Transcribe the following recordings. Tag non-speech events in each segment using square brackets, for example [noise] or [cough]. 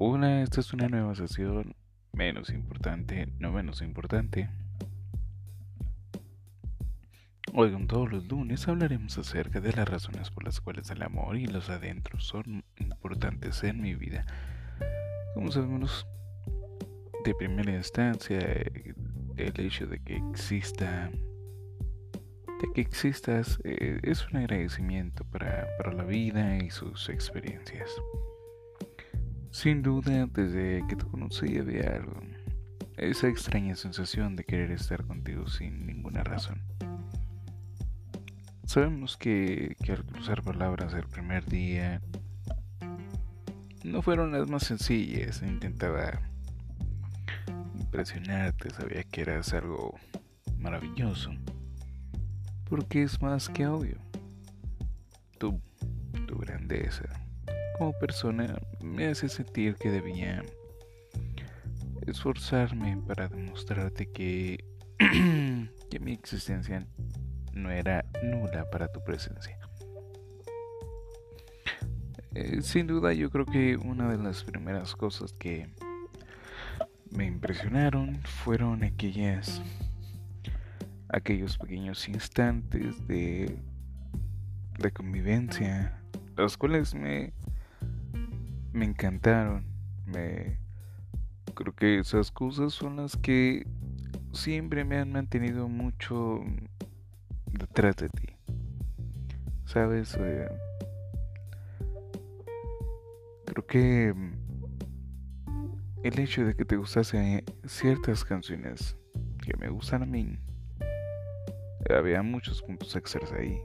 Hola, esta es una nueva sesión, menos importante, no menos importante. Oigan, todos los lunes hablaremos acerca de las razones por las cuales el amor y los adentros son importantes en mi vida. Como sabemos, de primera instancia, el hecho de que exista de que existas eh, es un agradecimiento para, para la vida y sus experiencias. Sin duda, desde que te conocí había esa extraña sensación de querer estar contigo sin ninguna razón. Sabemos que, que al cruzar palabras el primer día no fueron las más sencillas, intentaba impresionarte, sabía que eras algo maravilloso porque es más que obvio. Tu, tu grandeza como persona me hace sentir que debía esforzarme para demostrarte que, [clears throat] que mi existencia no era nula para tu presencia. Eh, sin duda yo creo que una de las primeras cosas que me impresionaron fueron aquellas aquellos pequeños instantes de, de convivencia, los cuales me, me encantaron. Me, creo que esas cosas son las que siempre me han mantenido mucho detrás de ti. ¿Sabes? Eh, creo que el hecho de que te gustasen ciertas canciones que me gustan a mí había muchos puntos extras ahí.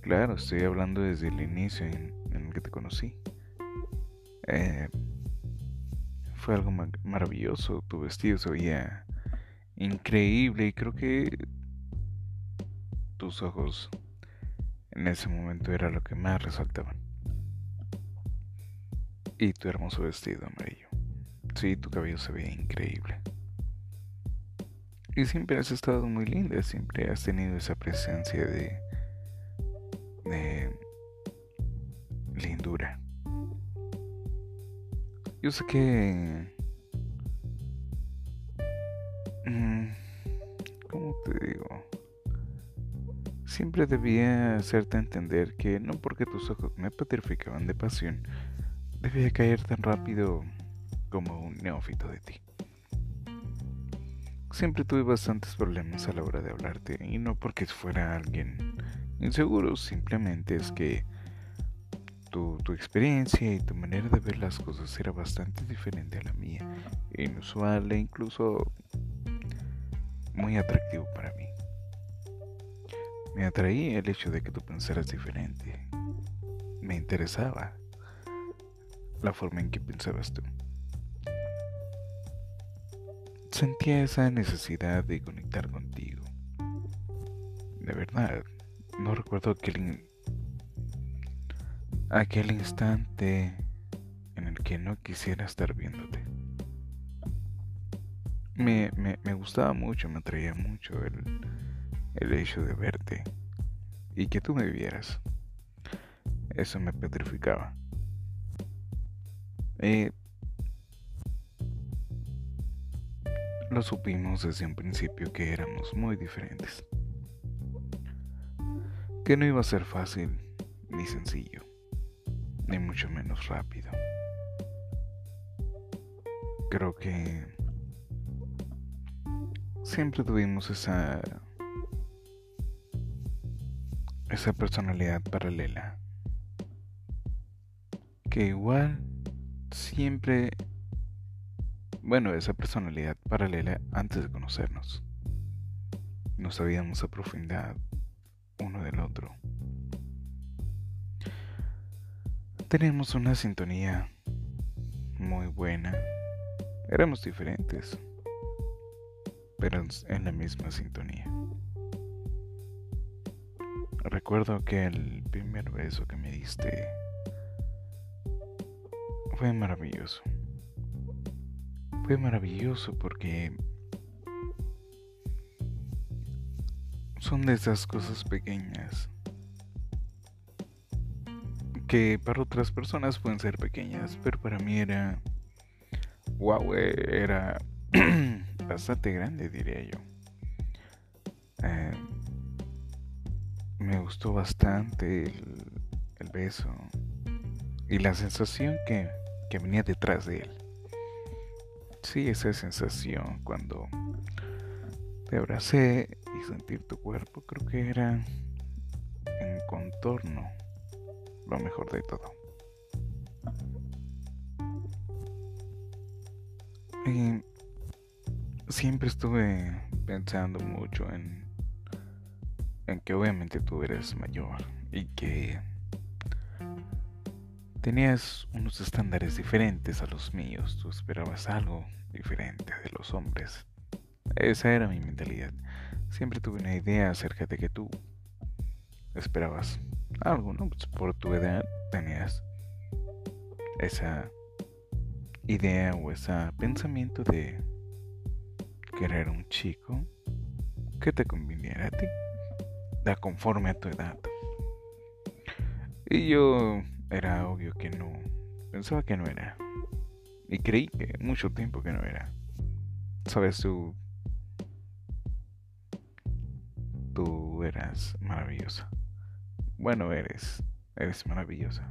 Claro, estoy hablando desde el inicio en, el que te conocí. Eh, fue algo maravilloso. Tu vestido se veía increíble y creo que tus ojos en ese momento era lo que más resaltaban. Y tu hermoso vestido amarillo. Sí, tu cabello se veía increíble. Y siempre has estado muy linda, siempre has tenido esa presencia de, de Yo sé que... Mm, ¿Cómo te digo? Siempre debía hacerte entender que no porque tus ojos me petrificaban de pasión, debía caer tan rápido como un neófito de ti. Siempre tuve bastantes problemas a la hora de hablarte y no porque fuera alguien inseguro, simplemente es que tu, experiencia y tu manera de ver las cosas era bastante diferente a la mía, inusual e incluso muy atractivo para mí. Me atraía el hecho de que tú pensaras diferente. Me interesaba la forma en que pensabas tú sentía esa necesidad de conectar contigo. De verdad, no recuerdo aquel, aquel instante en el que no quisiera estar viéndote. Me, me, me gustaba mucho, me atraía mucho el, el hecho de verte y que tú me vieras. Eso me petrificaba. Eh, Lo supimos desde un principio que éramos muy diferentes. Que no iba a ser fácil ni sencillo, ni mucho menos rápido. Creo que siempre tuvimos esa esa personalidad paralela que igual siempre bueno, esa personalidad paralela antes de conocernos. No sabíamos a profundidad uno del otro. Teníamos una sintonía muy buena. Éramos diferentes, pero en la misma sintonía. Recuerdo que el primer beso que me diste fue maravilloso fue maravilloso porque son de esas cosas pequeñas que para otras personas pueden ser pequeñas, pero para mí era, wow, era [clears throat] bastante grande, diría yo. Eh, me gustó bastante el, beso y la sensación que, que venía detrás de él. Sí, esa sensación cuando te abracé y sentir tu cuerpo, creo que era en contorno lo mejor de todo. Y siempre estuve pensando mucho en, en que obviamente tú eres mayor y que tenías unos estándares diferentes a los míos, tú esperabas algo diferente de los hombres. Esa era mi mentalidad. Siempre tuve una idea acerca de que tú esperabas algo, ¿no? Pues por tu edad tenías esa idea o ese pensamiento de querer un chico que te conviniera a ti, da conforme a tu edad. Y yo era obvio que no, pensaba que no era. Y creí que mucho tiempo que no era. Sabes, tú. Tú eras maravillosa. Bueno, eres. Eres maravillosa.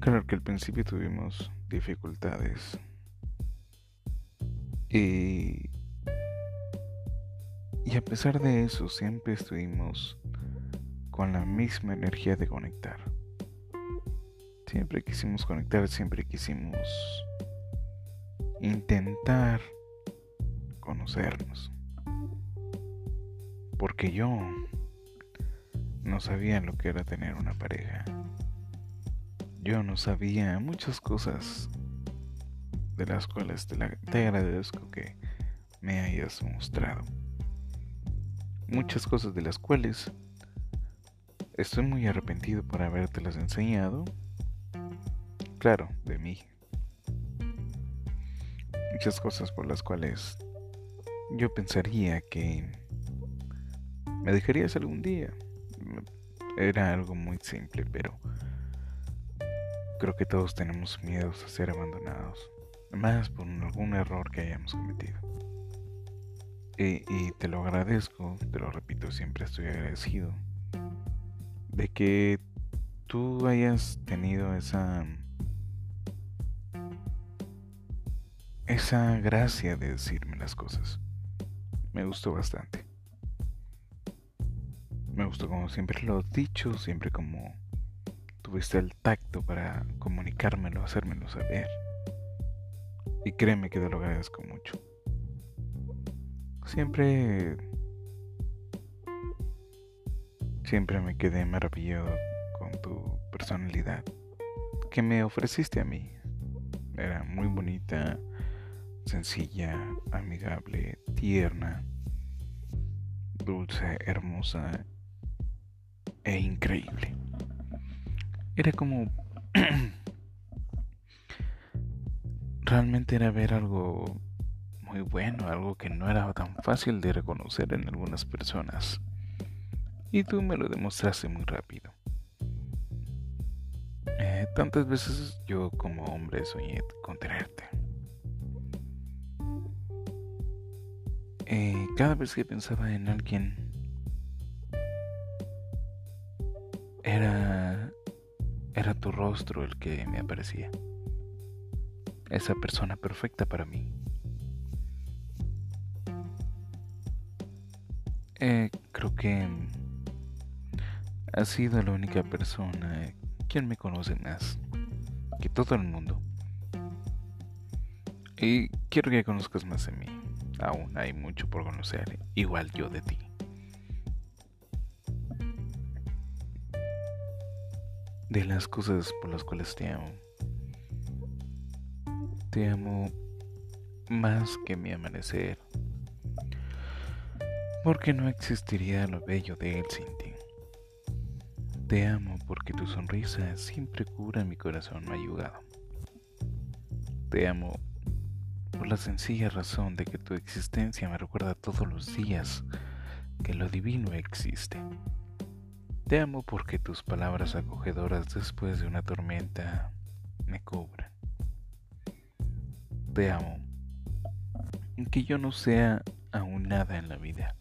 claro que al principio tuvimos dificultades. Y. Y a pesar de eso, siempre estuvimos con la misma energía de conectar. Siempre quisimos conectar, siempre quisimos intentar conocernos. Porque yo no sabía lo que era tener una pareja. Yo no sabía muchas cosas de las cuales te, agradezco que me hayas mostrado. Muchas cosas de las cuales Estoy muy arrepentido por habértelas enseñado. Claro, de mí. Muchas cosas por las cuales yo pensaría que me dejarías algún día. Era algo muy simple, pero creo que todos tenemos miedos a ser abandonados. Más por algún error que hayamos cometido. Y, y te lo agradezco, te lo repito, siempre estoy agradecido de que tú hayas tenido esa esa gracia de decirme las cosas. Me gustó bastante. Me gustó como siempre lo has dicho, siempre como tuviste el tacto para comunicármelo, hacérmelo saber. Y créeme que te lo agradezco mucho. Siempre Siempre me quedé maravillado con tu personalidad que me ofreciste a mí. Era muy bonita, sencilla, amigable, tierna, dulce, hermosa e increíble. Era como... [clears throat] Realmente era ver algo muy bueno, algo que no era tan fácil de reconocer en algunas personas y tú me lo demostraste muy rápido. Eh, tantas veces yo como hombre soñé con tenerte. Eh, cada vez que pensaba en alguien, era, era tu rostro el que me aparecía. Esa persona perfecta para mí. Eh, creo que has sido la única persona quien me conoce más que todo el mundo. Y quiero que conozcas más de mí. Aún hay mucho por conocer, igual yo de ti. De las cosas por las cuales te amo. Te amo más que mi amanecer. Porque no existiría lo bello de él sin ti. Te amo porque tu sonrisa siempre cura mi corazón mayugado. Te amo por la sencilla razón de que tu existencia me recuerda todos los días que lo divino existe. Te amo porque tus palabras acogedoras después de una tormenta me cubren. Te amo, aunque yo no sea aún nada en la vida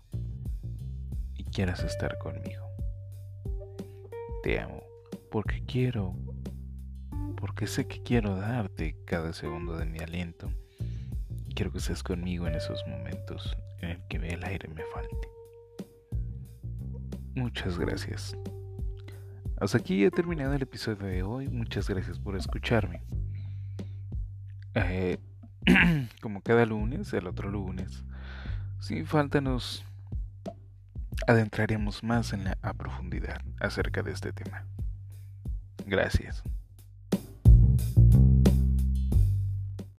y quieras estar conmigo. Te amo porque quiero, porque sé que quiero darte cada segundo de mi aliento. Quiero que estés conmigo en esos momentos en el que el aire me falte. Muchas gracias. Hasta aquí he terminado el episodio de hoy. Muchas gracias por escucharme. Eh, [clears throat] como cada lunes, el otro lunes, sin falta nos adentraremos más en la profundidad acerca de este tema. Gracias.